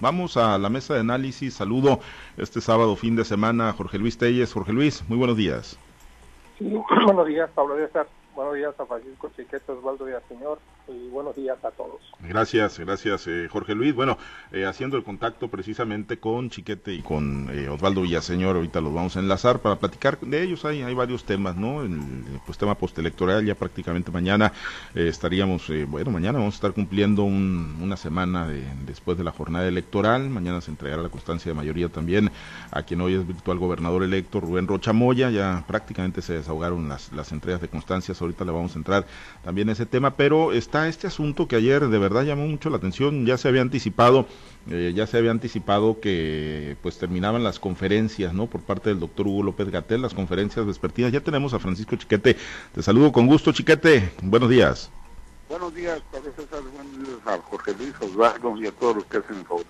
Vamos a la mesa de análisis. Saludo este sábado, fin de semana, Jorge Luis Telles. Jorge Luis, muy buenos días. buenos días, Pablo Díaz. Buenos días a Francisco Chiquete, Osvaldo Díaz, señor y buenos días a todos. Gracias, gracias eh, Jorge Luis. Bueno, eh, haciendo el contacto precisamente con Chiquete y con eh, Osvaldo Villaseñor, ahorita los vamos a enlazar para platicar de ellos. Hay, hay varios temas, ¿no? El, pues tema postelectoral, ya prácticamente mañana estaríamos, bueno, mañana vamos a estar cumpliendo una semana después de la jornada electoral. Mañana se entregará la constancia de mayoría también a quien hoy es virtual gobernador electo, Rubén Rocha Moya. Ya prácticamente se desahogaron las, las entregas de constancias. Ahorita le vamos a entrar también a ese tema, pero este asunto que ayer de verdad llamó mucho la atención, ya se había anticipado, eh, ya se había anticipado que pues terminaban las conferencias, ¿no? Por parte del doctor Hugo López Gatel, las conferencias vespertinas. Ya tenemos a Francisco Chiquete. Te saludo con gusto, Chiquete. Buenos días. Buenos días, Pablo César. Buenos días a Jorge Luis Osvaldo y a todos los que hacen el favor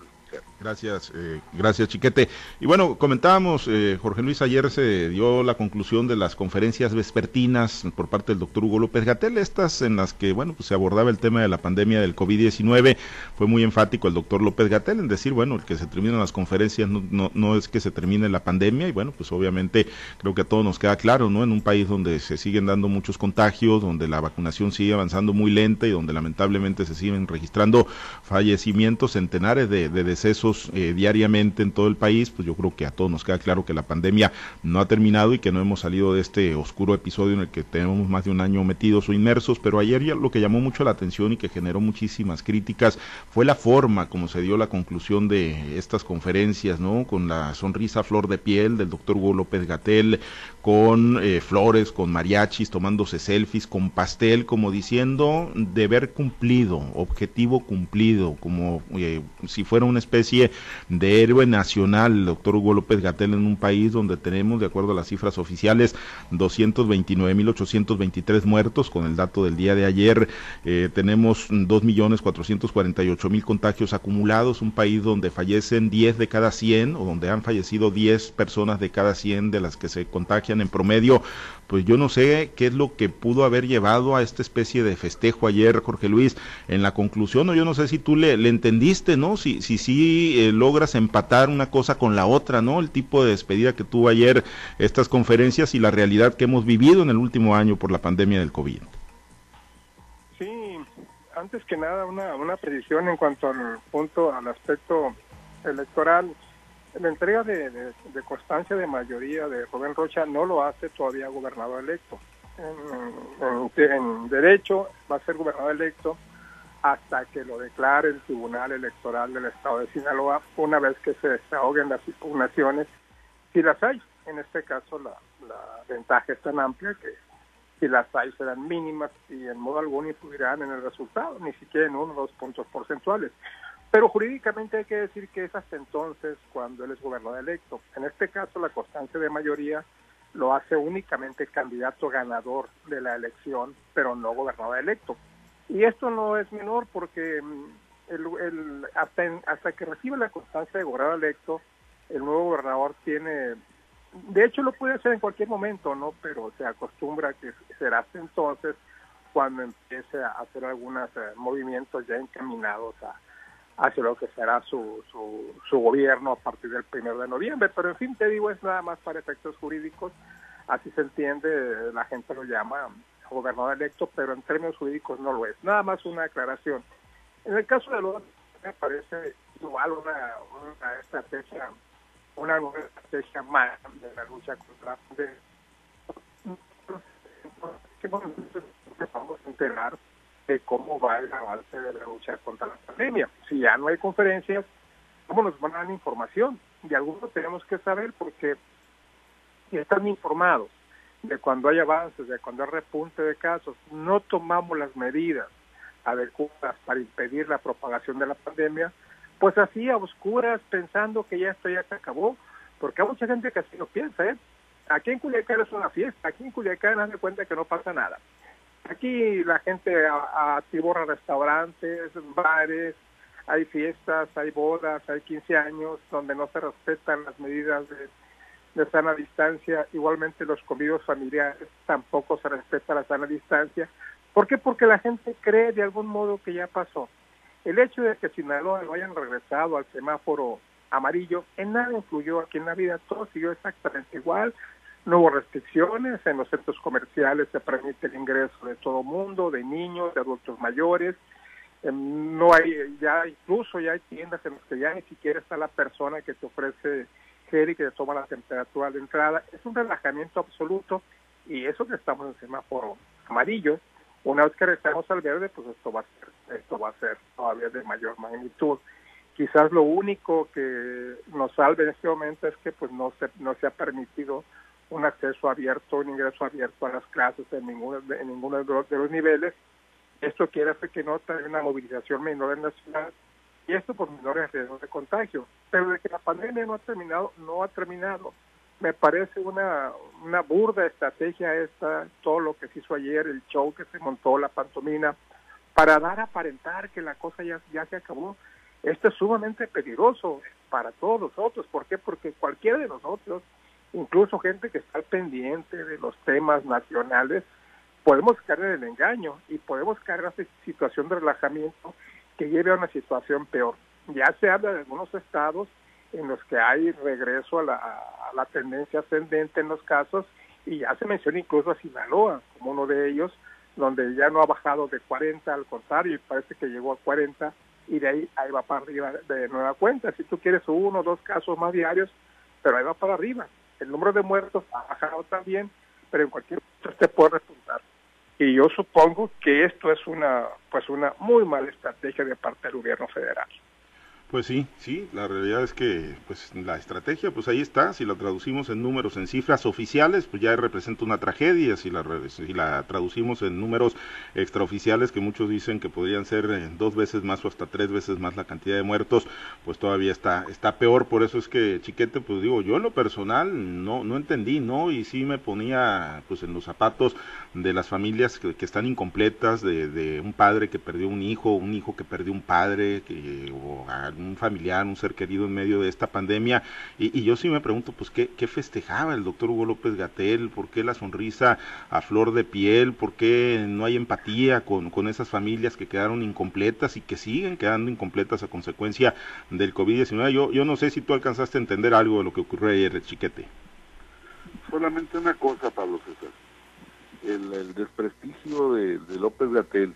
Gracias, eh, gracias Chiquete. Y bueno, comentábamos, eh, Jorge Luis, ayer se dio la conclusión de las conferencias vespertinas por parte del doctor Hugo López Gatel, estas en las que, bueno, pues se abordaba el tema de la pandemia del COVID-19. Fue muy enfático el doctor López Gatel en decir, bueno, el que se terminan las conferencias no, no, no es que se termine la pandemia y bueno, pues obviamente creo que a todos nos queda claro, ¿no? En un país donde se siguen dando muchos contagios, donde la vacunación sigue avanzando muy lenta y donde lamentablemente se siguen registrando fallecimientos, centenares de, de decesos eh, diariamente en todo el país, pues yo creo que a todos nos queda claro que la pandemia no ha terminado y que no hemos salido de este oscuro episodio en el que tenemos más de un año metidos o inmersos, pero ayer ya lo que llamó mucho la atención y que generó muchísimas críticas fue la forma como se dio la conclusión de estas conferencias, ¿no? Con la sonrisa flor de piel del doctor Hugo López Gatel, con eh, flores, con mariachis, tomándose selfies, con pastel, como diciendo deber cumplido, objetivo cumplido, como eh, si fuera una especie de héroe nacional, el doctor Hugo López Gatel, en un país donde tenemos, de acuerdo a las cifras oficiales, 229.823 muertos, con el dato del día de ayer, eh, tenemos 2.448.000 contagios acumulados, un país donde fallecen 10 de cada 100, o donde han fallecido 10 personas de cada 100 de las que se contagian en promedio, pues yo no sé qué es lo que pudo haber llevado a esta especie de festejo ayer, Jorge Luis, en la conclusión, o yo no sé si tú le, entendiste, ¿no? Si sí si, eh, logras empatar una cosa con la otra, ¿no? El tipo de despedida que tuvo ayer estas conferencias y la realidad que hemos vivido en el último año por la pandemia del COVID. Sí, antes que nada una, una en cuanto al punto, al aspecto electoral la entrega de, constancia de mayoría de Rubén Rocha no lo hace todavía gobernador electo. En, derecho va a ser gobernador electo hasta que lo declare el Tribunal Electoral del Estado de Sinaloa, una vez que se desahoguen las impugnaciones, si las hay. En este caso la, la ventaja es tan amplia que si las hay serán mínimas y en modo alguno influirán en el resultado, ni siquiera en uno o dos puntos porcentuales. Pero jurídicamente hay que decir que es hasta entonces cuando él es gobernador electo. En este caso, la constancia de mayoría lo hace únicamente candidato ganador de la elección, pero no gobernador electo. Y esto no es menor porque mm, el, hasta, hasta que recibe la constancia de gobernador electo, el nuevo gobernador tiene, de hecho lo puede hacer en cualquier momento, ¿no? Pero se acostumbra que será hasta entonces cuando empiece a hacer algunos eh, movimientos ya encaminados a, hacia lo que será su, su, gobierno a partir del primero de noviembre. Pero en fin, te digo, es nada más para efectos jurídicos, así se entiende, la gente lo llama gobernador electo, pero en términos jurídicos no lo es. Nada más una aclaración. En el caso de los me parece igual una, una estrategia, una nueva estrategia más de la lucha contra la pandemia. vamos a enterar de cómo va el avance de la lucha contra la pandemia. Si ya no hay conferencias, ¿cómo nos van a dar información? De algunos tenemos que saber porque están informados de cuando hay avances, de cuando hay repunte de casos, no tomamos las medidas adecuadas para impedir la propagación de la pandemia, pues así a oscuras pensando que ya esto ya se acabó, porque hay mucha gente que así lo piensa, ¿eh? Aquí en Culiacán es una fiesta, aquí en Culiacán hace cuenta que no pasa nada. Aquí la gente atiborra restaurantes, bares, hay fiestas, hay bodas, hay 15 años donde no se respetan las medidas de, de sana distancia. Igualmente los comidos familiares tampoco se respeta la sana distancia. ¿Por qué? Porque la gente cree de algún modo que ya pasó. El hecho de que Sinaloa lo hayan regresado al semáforo amarillo en nada influyó aquí en la vida, todo siguió exactamente igual, no hubo restricciones, en los centros comerciales se permite el ingreso de todo mundo, de niños, de adultos mayores, em, no hay, ya incluso ya hay tiendas en las que ya ni siquiera está la persona que te ofrece gel y que te toma la temperatura de entrada, es un relajamiento absoluto y eso que estamos en semáforo amarillo, una vez que regresamos al verde, pues esto va a ser, esto va a ser todavía de mayor magnitud. Quizás lo único que nos salve en este momento es que pues no se, no se ha permitido un acceso abierto, un ingreso abierto a las clases en ninguno, en ninguno de los niveles. Esto quiere decir que no trae una movilización menor en la ciudad y esto por menores riesgos de contagio. Pero de que la pandemia no ha terminado, no ha terminado. Me parece una, una burda estrategia esta, todo lo que se hizo ayer, el show que se montó, la pantomina, para dar a aparentar que la cosa ya, ya se acabó. Esto es sumamente peligroso para todos nosotros. ¿Por qué? Porque cualquiera de nosotros, incluso gente que está al pendiente de los temas nacionales, podemos caer en el engaño y podemos caer en una situación de relajamiento que lleve a una situación peor. Ya se habla de algunos estados en los que hay regreso a la, a la tendencia ascendente en los casos y ya se menciona incluso a Sinaloa como uno de ellos, donde ya no ha bajado de 40, al contrario, y parece que llegó a 40 y de ahí, ahí va para arriba de nueva cuenta. Si tú quieres uno o dos casos más diarios, pero ahí va para arriba. El número de muertos ha bajado también, pero en cualquier momento te puede resultar. Y yo supongo que esto es una, pues una muy mala estrategia de parte del gobierno federal. Pues sí, sí, la realidad es que pues la estrategia pues ahí está, si la traducimos en números, en cifras oficiales, pues ya representa una tragedia, si la, si la traducimos en números extraoficiales que muchos dicen que podrían ser eh, dos veces más o hasta tres veces más la cantidad de muertos, pues todavía está está peor, por eso es que Chiquete, pues digo, yo en lo personal no no entendí, ¿no? Y sí me ponía pues en los zapatos de las familias que, están incompletas, de, de, un padre que perdió un hijo, un hijo que perdió un padre, que, o un familiar, un ser querido en medio de esta pandemia. Y, yo sí me pregunto, pues, ¿qué, ¿qué, festejaba el doctor Hugo López Gatel? ¿Por qué la sonrisa a flor de piel? ¿Por qué no hay empatía con, con esas familias que quedaron incompletas y que siguen quedando incompletas a consecuencia del COVID-19? Yo, yo no sé si tú alcanzaste a entender algo de lo que ocurrió ayer, Chiquete. Solamente una cosa, Pablo César. El, desprestigio de, López Gatel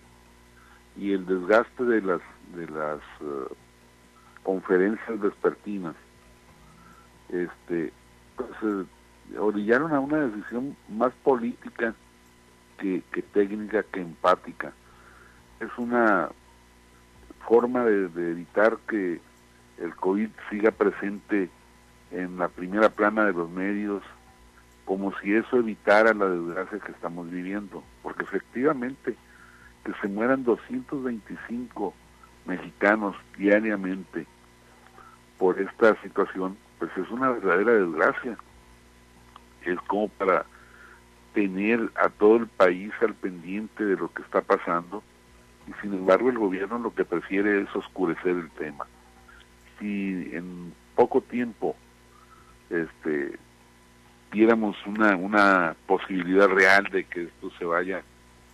y el desgaste de las de las uh, conferencias vespertinas, este, orillaron a una decisión más política que, técnica, que empática. Es una forma de, evitar que el COVID siga presente en la primera plana de los medios, como si eso evitara la desgracia que estamos viviendo, porque efectivamente que se mueran 225 mexicanos diariamente por esta situación, pues es una verdadera desgracia. Es como para tener a todo el país al pendiente de lo que está pasando y sin embargo el gobierno lo que prefiere es oscurecer el tema. Si en poco tiempo este viéramos una, una posibilidad real de que esto se vaya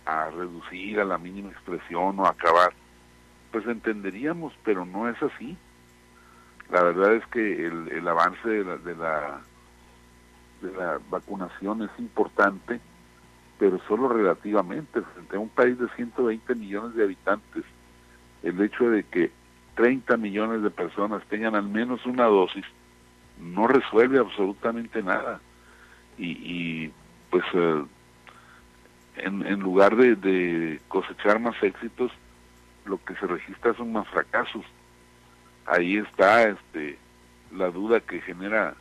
a reducir a la mínima expresión o acabar, pues entenderíamos, pero no es así. La verdad es que el, el avance de la, de la, de la vacunación es importante, pero solo relativamente. Frente un país de 120 millones de habitantes, el hecho de que 30 millones de personas tengan al menos una dosis no resuelve absolutamente nada. Y, y pues eh, en, en lugar de, de cosechar más éxitos, lo que se registra son más fracasos ahí está este la duda que genera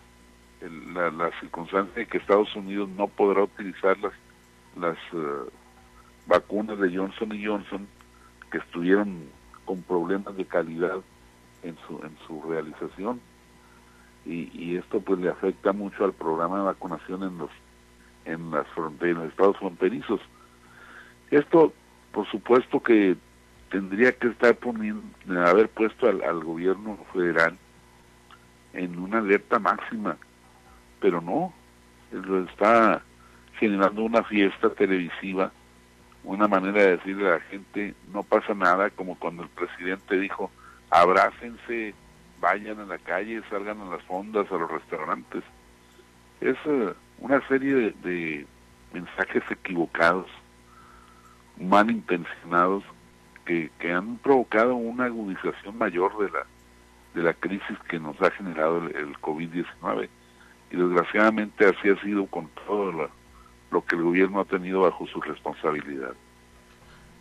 la, circunstancia de que Estados Unidos no podrá utilizar las las eh, vacunas de Johnson y Johnson que estuvieron con problemas de calidad en su en su realización y, y esto pues le afecta mucho al programa de vacunación en los en las fronteras, en los estados fronterizos. Esto, por supuesto que tendría que estar poniendo, haber puesto al, gobierno federal en una alerta máxima, pero no, lo está generando una fiesta televisiva una manera de decirle a la gente no pasa nada, como cuando el presidente dijo abrácense, vayan a la calle, salgan a las fondas, a los restaurantes. Es eh, una serie de, mensajes equivocados, malintencionados, que, que han provocado una agudización mayor de la, de la crisis que nos ha generado el, el COVID-19. Y desgraciadamente así ha sido con todo lo que el gobierno ha tenido bajo su responsabilidad.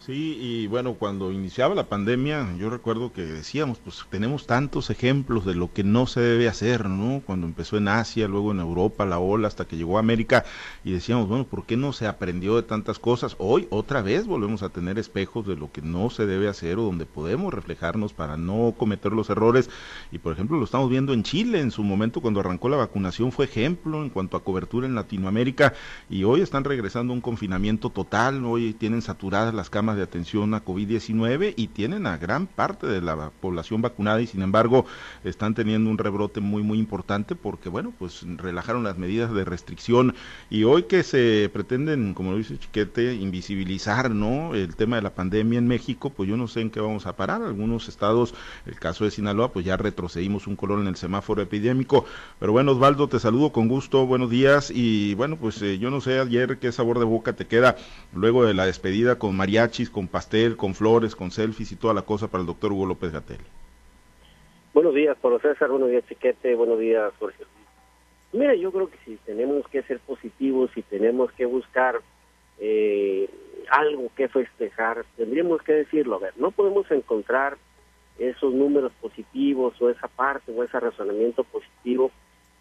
Sí, y bueno, cuando iniciaba la pandemia, yo recuerdo que decíamos, pues tenemos tantos ejemplos de lo que no se debe hacer, ¿no? Cuando empezó en Asia, luego en Europa, la ola, hasta que llegó a América, y decíamos, bueno, ¿por qué no se aprendió de tantas cosas? Hoy, otra vez, volvemos a tener espejos de lo que no se debe hacer o donde podemos reflejarnos para no cometer los errores. Y por ejemplo, lo estamos viendo en Chile, en su momento cuando arrancó la vacunación fue ejemplo en cuanto a cobertura en Latinoamérica, y hoy están regresando a un confinamiento total, hoy tienen saturadas las camas de atención a COVID-19 y tienen a gran parte de la población vacunada y sin embargo están teniendo un rebrote muy muy importante porque bueno pues relajaron las medidas de restricción. Y hoy que se pretenden como lo dice Chiquete invisibilizar no el tema de la pandemia en México pues yo no sé en qué vamos a parar. Algunos estados el caso de Sinaloa pues ya retrocedimos un color en el semáforo epidémico. Pero bueno Osvaldo te saludo con gusto. Buenos días. Y bueno pues eh, yo no sé ayer qué sabor de boca te queda luego de la despedida con con pastel, con flores, con selfies y toda la cosa para el doctor Hugo López Gatel. Buenos días, Pablo César, buenos días, Chiquete, buenos días, Jorge. Mira, yo creo que si tenemos que ser positivos, si tenemos que buscar eh, algo que festejar, tendríamos que decirlo. A ver, no podemos encontrar esos números positivos o esa parte o ese razonamiento positivo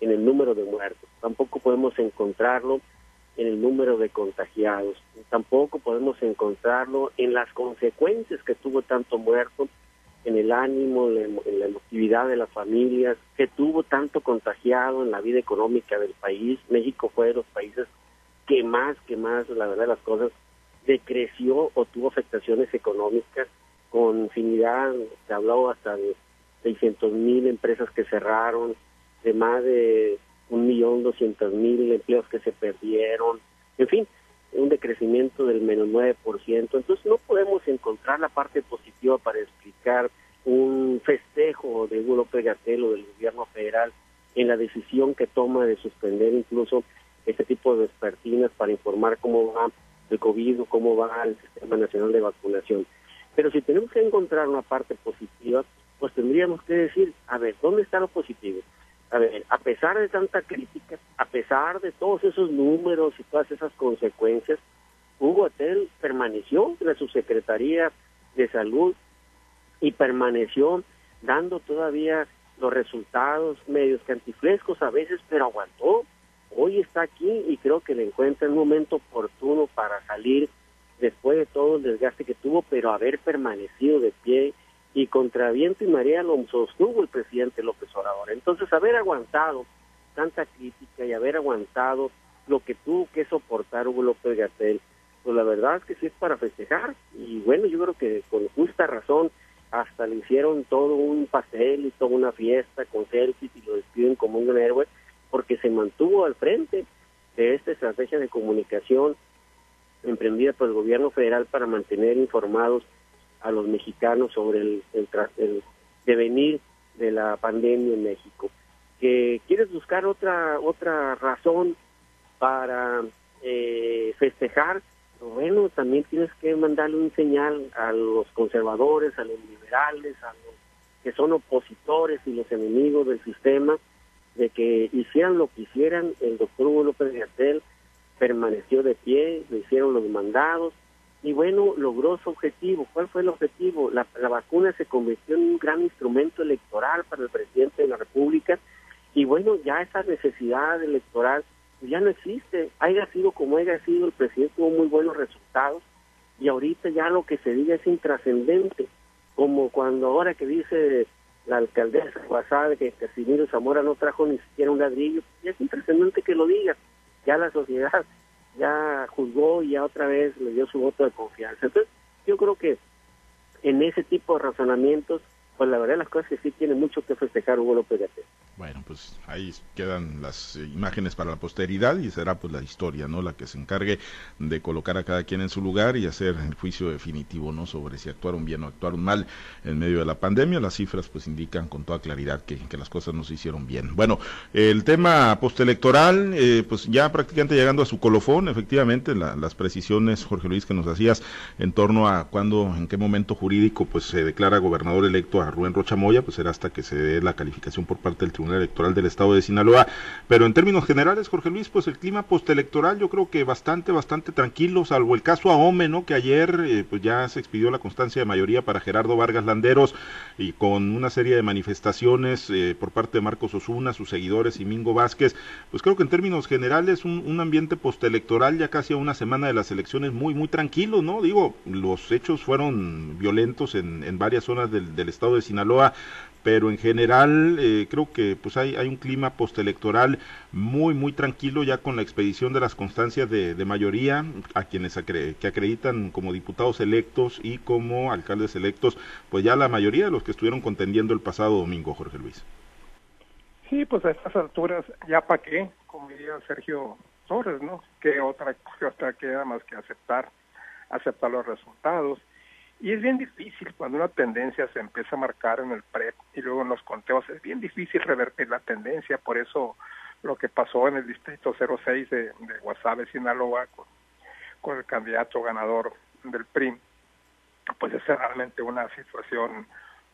en el número de muertos. Tampoco podemos encontrarlo en el número de contagiados. Tampoco podemos encontrarlo en las consecuencias que tuvo tanto muerto, en el ánimo, en la emotividad de las familias, que tuvo tanto contagiado en la vida económica del país. México fue de los países que más, que más, la verdad, las cosas decreció o tuvo afectaciones económicas con infinidad, se habló hasta de 600 mil empresas que cerraron, de más de un millón doscientos mil empleos que se perdieron, en fin, un decrecimiento del menos 9%. Entonces no podemos encontrar la parte positiva para explicar un festejo de Hugo López Gatell o del gobierno federal en la decisión que toma de suspender incluso este tipo de despertinas para informar cómo va el COVID o cómo va el Sistema Nacional de Vacunación. Pero si tenemos que encontrar una parte positiva, pues tendríamos que decir, a ver, ¿dónde está lo positivo? A ver, a pesar de tanta crítica, a pesar de todos esos números y todas esas consecuencias, Hugo Atel permaneció en la subsecretaría de salud y permaneció dando todavía los resultados medios cantiflescos a veces, pero aguantó. Hoy está aquí y creo que le encuentra el momento oportuno para salir después de todo el desgaste que tuvo, pero haber permanecido de pie y contra viento y marea lo sostuvo el presidente López Obrador. Entonces, haber aguantado tanta crítica y haber aguantado lo que tuvo que soportar Hugo López Gatel, pues la verdad es que sí es para festejar. Y bueno, yo creo que con justa razón hasta le hicieron todo un pastel y toda una fiesta con selfies y lo despiden como un héroe porque se mantuvo al frente de esta estrategia de comunicación emprendida por el gobierno federal para mantener informados a los mexicanos sobre el, el, devenir de la pandemia en México. Que quieres buscar otra otra razón para eh, festejar, bueno, también tienes que mandarle un señal a los conservadores, a los liberales, a los que son opositores y los enemigos del sistema, de que hicieran lo que hicieran, el doctor Hugo López Gatel permaneció de pie, le hicieron los mandados, y bueno, logró su objetivo. ¿Cuál fue el objetivo? La, vacuna se convirtió en un gran instrumento electoral para el presidente de la República y bueno, ya esa necesidad electoral ya no existe. Haya sido como haya sido, el presidente tuvo muy buenos resultados y ahorita ya lo que se diga es intrascendente, como cuando ahora que dice la alcaldesa Guasada que Casimiro Zamora no trajo ni siquiera un ladrillo, ya es intrascendente que lo diga, ya la sociedad ya juzgó y ya otra vez le dio su voto de confianza. Entonces, yo creo que en ese tipo de razonamientos, pues la verdad las cosas que sí tiene mucho que festejar Hugo López Gatell. Bueno, pues ahí quedan las imágenes para la posteridad y será pues la historia, ¿no? La que se encargue de colocar a cada quien en su lugar y hacer el juicio definitivo, ¿no? Sobre si actuaron bien o actuaron mal en medio de la pandemia. Las cifras pues indican con toda claridad que, que las cosas no se hicieron bien. Bueno, el tema postelectoral, eh, pues ya prácticamente llegando a su colofón, efectivamente, las precisiones, Jorge Luis, que nos hacías en torno a cuándo, en qué momento jurídico pues se declara gobernador electo a Rubén Rocha Moya, pues será hasta que se dé la calificación por parte del Tribunal Electoral del Estado de Sinaloa. Pero en términos generales, Jorge Luis, pues el clima postelectoral yo creo que bastante, bastante tranquilo, salvo el caso Ahome, ¿no? Que ayer eh, pues ya se expidió la constancia de mayoría para Gerardo Vargas Landeros y con una serie de manifestaciones eh, por parte de Marcos Osuna, sus seguidores y Mingo Vázquez, pues creo que en términos generales un, ambiente postelectoral ya casi a una semana de las elecciones muy, muy tranquilo, ¿no? Digo, los hechos fueron violentos en, en varias zonas del estado de Sinaloa, pero en general eh, creo que pues hay, hay un clima postelectoral muy muy tranquilo ya con la expedición de las constancias de, mayoría a quienes que acreditan como diputados electos y como alcaldes electos pues ya la mayoría de los que estuvieron contendiendo el pasado domingo Jorge Luis. Sí pues a estas alturas ya para qué como diría Sergio Torres no qué otra otra queda más que aceptar aceptar los resultados y es bien difícil cuando una tendencia se empieza a marcar en el PREP y luego en los conteos, es bien difícil revertir la tendencia, por eso lo que pasó en el distrito 06 de, de Guasave, Sinaloa, con, el candidato ganador del PRI, pues es realmente una situación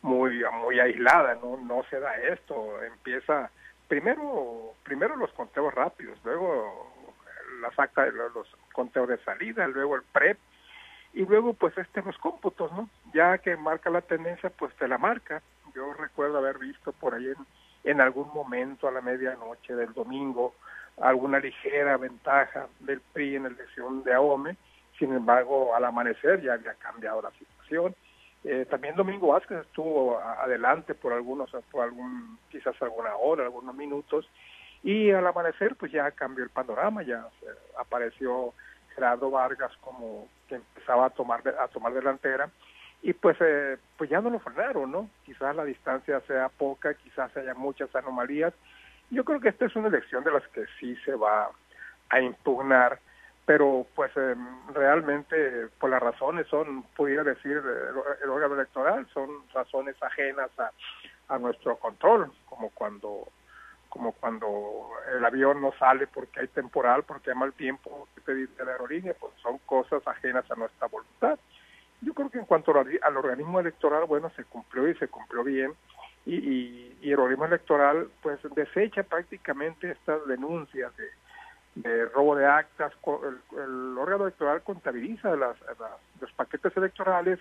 muy muy aislada, no no se da esto, empieza primero primero los conteos rápidos, luego la saca los conteos de salida, luego el PREP y luego pues este los cómputos, ¿no? Ya que marca la tendencia, pues te la marca. Yo recuerdo haber visto por ahí en, algún momento a la medianoche del domingo alguna ligera ventaja del PRI en la elección de AOME, sin embargo al amanecer ya había cambiado la situación. Eh, también Domingo Vázquez estuvo adelante por algunos, por algún, quizás alguna hora, algunos minutos, y al amanecer pues ya cambió el panorama, ya apareció Gerardo Vargas como que empezaba a tomar a tomar delantera y pues eh, pues ya no lo frenaron, ¿no? Quizás la distancia sea poca, quizás haya muchas anomalías. Yo creo que esta es una elección de las que sí se va a impugnar, pero pues eh, realmente por las razones son, pudiera decir, el, órgano electoral, son razones ajenas a, a nuestro control, como cuando como cuando el avión no sale porque hay temporal, porque hay mal tiempo, que te dice la aerolínea, pues son cosas ajenas a nuestra voluntad. Yo creo que en cuanto al organismo electoral, bueno, se cumplió y se cumplió bien, y, y, el organismo electoral pues desecha prácticamente estas denuncias de, robo de actas, el, órgano electoral contabiliza las, los paquetes electorales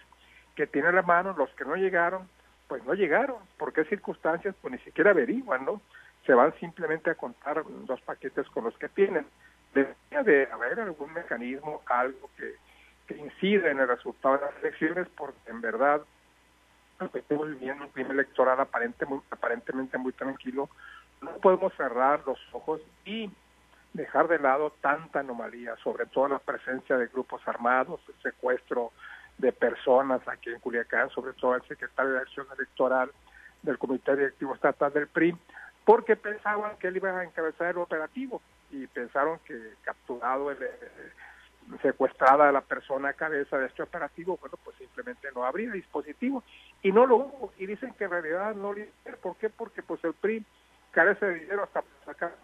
que tiene a la mano, los que no llegaron, pues no llegaron, ¿por qué circunstancias? Pues ni siquiera averiguan, ¿no? Se van simplemente a contar los paquetes con los que tienen. Debería de haber algún mecanismo, algo que, incida en el resultado de las elecciones, porque en verdad estamos viviendo un clima electoral aparente, aparentemente muy tranquilo, no podemos cerrar los ojos y dejar de lado tanta anomalía, sobre todo la presencia de grupos armados, el secuestro de personas aquí en Culiacán, sobre todo el secretario de Acción Electoral del Comité Directivo Estatal del PRI, porque pensaban que él iba a encabezar el operativo y pensaron que capturado, el, secuestrada a la persona a cabeza de este operativo, bueno, pues simplemente no habría dispositivo y no lo hubo y dicen que en realidad no lo ¿por qué? Porque pues el PRI carece de dinero hasta sacar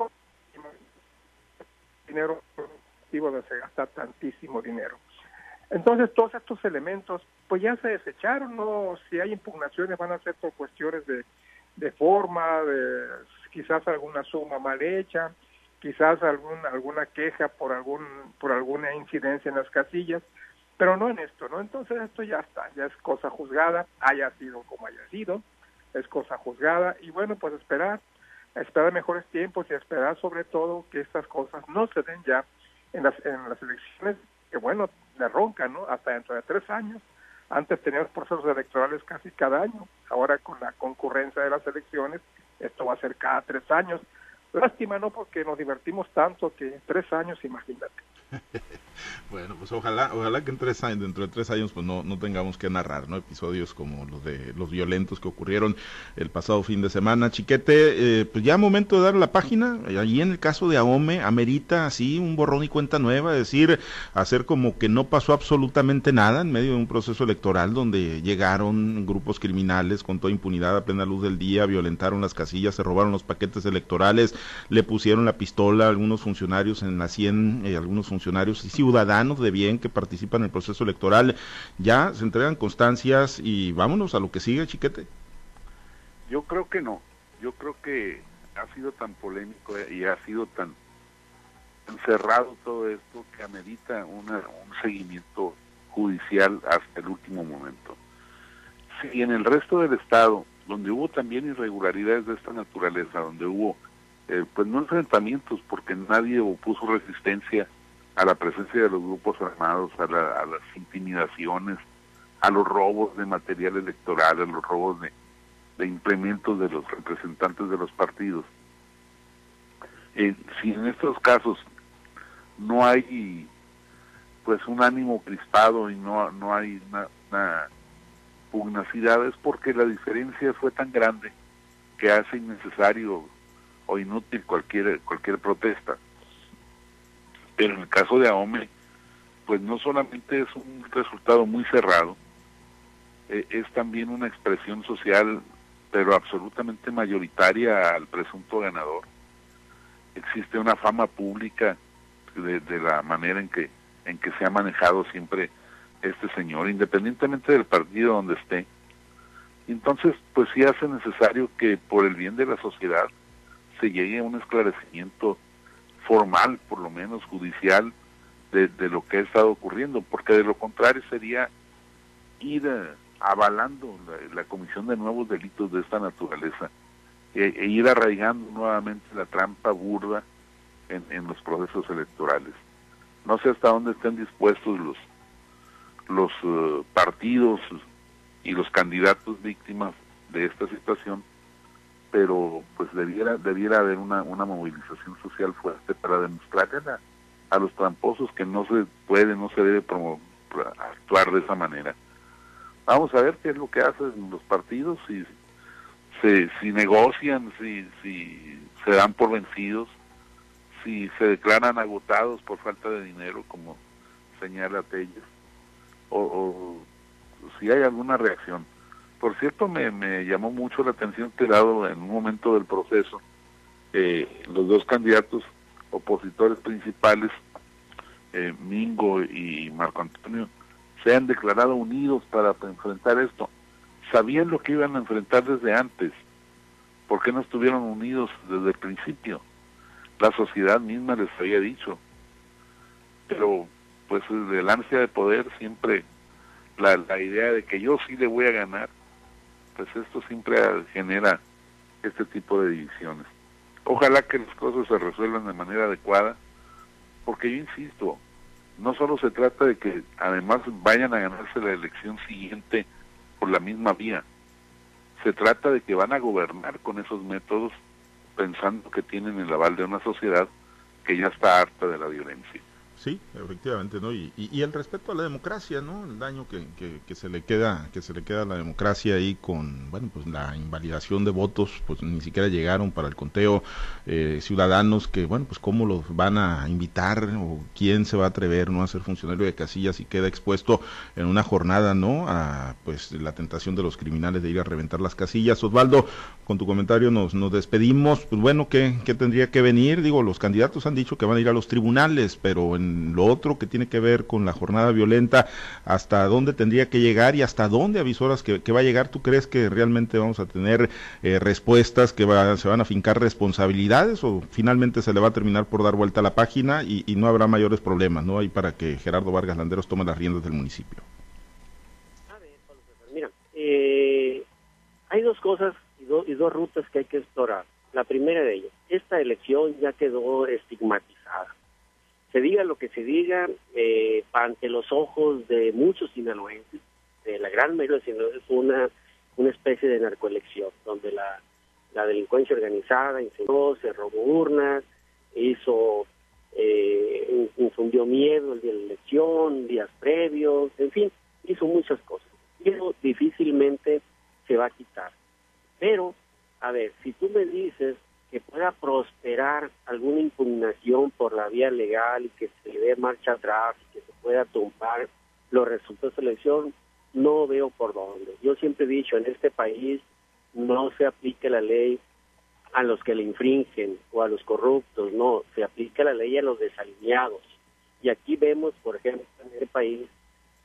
dinero productivo de se gasta tantísimo dinero. Entonces todos estos elementos pues ya se desecharon, no si hay impugnaciones van a ser por cuestiones de de forma, de quizás alguna suma mal hecha, quizás algún, alguna queja por algún por alguna incidencia en las casillas, pero no en esto, ¿no? Entonces esto ya está, ya es cosa juzgada, haya sido como haya sido, es cosa juzgada y bueno, pues esperar, esperar mejores tiempos y esperar sobre todo que estas cosas no se den ya en las, en las elecciones, que bueno, de ronca, ¿no? Hasta dentro de tres años, antes teníamos procesos electorales casi cada año, ahora con la concurrencia de las elecciones, esto va a ser cada tres años. Lástima, ¿no? Porque nos divertimos tanto que tres años, imagínate. Bueno, pues ojalá, ojalá que en tres años, dentro de tres años, pues no, no tengamos que narrar, ¿no? Episodios como los de los violentos que ocurrieron el pasado fin de semana. Chiquete, eh, pues ya momento de dar la página. Allí en el caso de Ahome, amerita así un borrón y cuenta nueva, es decir, hacer como que no pasó absolutamente nada en medio de un proceso electoral donde llegaron grupos criminales con toda impunidad a plena luz del día, violentaron las casillas, se robaron los paquetes electorales, le pusieron la pistola a algunos funcionarios en la 100, eh, algunos funcionarios y ciudadanos de bien que participan en el proceso electoral, ya se entregan constancias y vámonos a lo que sigue, chiquete. Yo creo que no, yo creo que ha sido tan polémico y ha sido tan encerrado todo esto que amerita una, un seguimiento judicial hasta el último momento. Si en el resto del estado, donde hubo también irregularidades de esta naturaleza, donde hubo eh, pues no enfrentamientos porque nadie opuso resistencia a la presencia de los grupos armados, a, las intimidaciones, a los robos de material electoral, a los robos de, implementos de los representantes de los partidos. Si en estos casos no hay pues un ánimo crispado y no, no hay una pugnacidad es porque la diferencia fue tan grande que hace innecesario o inútil cualquier cualquier protesta. Pero en el caso de AOME, pues no solamente es un resultado muy cerrado, eh, es también una expresión social, pero absolutamente mayoritaria al presunto ganador. Existe una fama pública de, de la manera en que, en que se ha manejado siempre este señor, independientemente del partido donde esté. Entonces, pues sí hace necesario que por el bien de la sociedad se llegue a un esclarecimiento formal, por lo menos judicial, de, lo que ha estado ocurriendo, porque de lo contrario sería ir eh, avalando la, comisión de nuevos delitos de esta naturaleza e, e, ir arraigando nuevamente la trampa burda en, los procesos electorales. No sé hasta dónde estén dispuestos los, los eh, partidos y los candidatos víctimas de esta situación pero pues debiera debiera haber una, una movilización social fuerte para demostrarle a, los tramposos que no se puede, no se debe actuar de esa manera. Vamos a ver qué es lo que hacen los partidos, si, se, si negocian, si, si se dan por vencidos, si se declaran agotados por falta de dinero, como señala Telles, o, o si hay alguna reacción. Por cierto, me, llamó mucho la atención que dado en un momento del proceso, eh, los dos candidatos opositores principales, eh, Mingo y Marco Antonio, se han declarado unidos para enfrentar esto. Sabían lo que iban a enfrentar desde antes. ¿Por qué no estuvieron unidos desde el principio? La sociedad misma les había dicho. Pero pues el ansia de poder siempre la, la idea de que yo sí le voy a ganar pues esto siempre genera este tipo de divisiones. Ojalá que las cosas se resuelvan de manera adecuada, porque yo insisto, no solo se trata de que además vayan a ganarse la elección siguiente por la misma vía, se trata de que van a gobernar con esos métodos pensando que tienen el aval de una sociedad que ya está harta de la violencia. Sí, efectivamente, ¿no? Y, y, el respeto a la democracia, ¿no? El daño que, que, se le queda, que se le queda a la democracia ahí con, bueno, pues la invalidación de votos, pues ni siquiera llegaron para el conteo eh, ciudadanos que, bueno, pues cómo los van a invitar o quién se va a atrever, ¿no? A ser funcionario de casillas y queda expuesto en una jornada, ¿no? A, pues la tentación de los criminales de ir a reventar las casillas. Osvaldo, con tu comentario nos, nos despedimos. Pues bueno, ¿qué, ¿qué tendría que venir? Digo, los candidatos han dicho que van a ir a los tribunales, pero en lo otro que tiene que ver con la jornada violenta, hasta dónde tendría que llegar y hasta dónde avisoras que, que va a llegar. ¿Tú crees que realmente vamos a tener eh, respuestas, que se van a fincar responsabilidades o finalmente se le va a terminar por dar vuelta a la página y, no habrá mayores problemas, ¿no? hay para que Gerardo Vargas Landeros tome las riendas del municipio. A ver, mira, eh, hay dos cosas y, y dos rutas que hay que explorar. La primera de ellas, esta elección ya quedó estigmatizada se diga lo que se diga, eh, ante los ojos de muchos sinaloenses, de la gran mayoría de sinaloenses, una, una especie de narcoelección, donde la, delincuencia organizada incendió, se robó urnas, hizo eh, infundió miedo el día de la elección, días previos, en fin, hizo muchas cosas. Eso difícilmente se va a quitar. Pero, a ver, si tú me dices que pueda prosperar alguna impugnación por la vía legal y que se le dé marcha atrás y que se pueda tumbar los resultados de la elección, no veo por dónde. Yo siempre he dicho, en este país no se aplica la ley a los que le infringen o a los corruptos, no, se aplica la ley a los desalineados. Y aquí vemos, por ejemplo, en este país,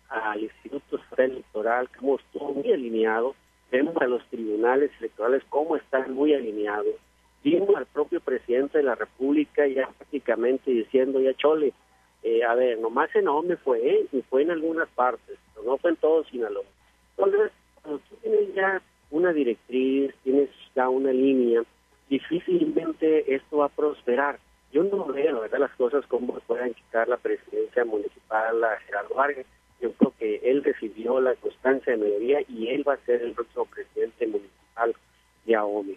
al Instituto Electoral, como estuvo muy alineado, vemos a los tribunales electorales cómo están muy alineados, vimos al propio presidente de la República ya prácticamente diciendo, ya chole, eh, a ver, nomás en me fue, ¿eh? y fue en algunas partes, pero no fue en todo Sinaloa. Entonces, cuando tú tienes ya una directriz, tienes ya una línea, difícilmente esto va a prosperar. Yo no veo, la verdad, las cosas como puedan quitar la presidencia municipal a Gerardo Vargas. Yo creo que él recibió la constancia de mayoría y él va a ser el próximo presidente municipal de AOME.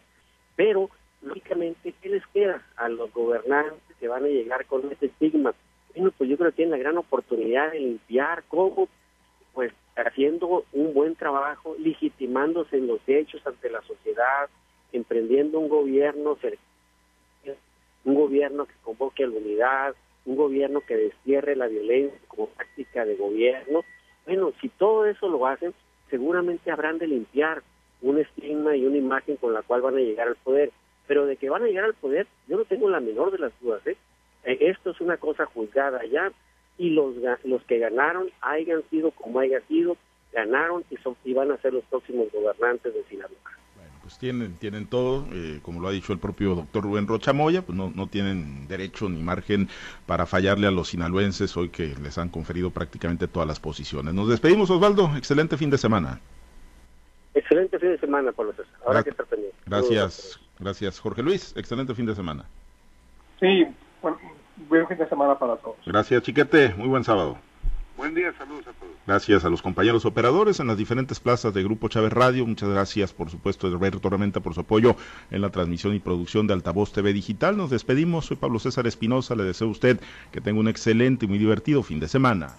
Pero, lógicamente, ¿qué les queda a los gobernantes que van a llegar con este estigma? Bueno, pues yo creo que tienen la gran oportunidad de limpiar, ¿cómo? Pues haciendo un buen trabajo, legitimándose en los hechos ante la sociedad, emprendiendo un gobierno un gobierno que convoque a la unidad, un gobierno que destierre la violencia como práctica de gobierno. Bueno, si todo eso lo hacen, seguramente habrán de limpiar un estigma y una imagen con la cual van a llegar al poder. Pero de que van a llegar al poder, yo no tengo la menor de las dudas. ¿eh? Eh, esto es una cosa juzgada ya y los, los que ganaron, hayan sido como hayan sido, ganaron y, son, y van a ser los próximos gobernantes de Sinaloa. Bueno, pues tienen, tienen todo, eh, como lo ha dicho el propio doctor Rubén Rochamoya, pues no, no tienen derecho ni margen para fallarle a los sinaloenses hoy que les han conferido prácticamente todas las posiciones. Nos despedimos, Osvaldo. Excelente fin de semana. Excelente fin de semana, Pablo César. Ahora que estar pendiente. Gracias, gracias, Jorge Luis. Excelente fin de semana. Sí, bueno, buen fin de semana para todos. Gracias, Chiquete. Muy buen sábado. Buen día, saludos a todos. Gracias a los compañeros operadores en las diferentes plazas de Grupo Chávez Radio. Muchas gracias, por supuesto, Roberto Tormenta por su apoyo en la transmisión y producción de Altavoz TV Digital. Nos despedimos. Soy Pablo César Espinosa. Le deseo a usted que tenga un excelente y muy divertido fin de semana.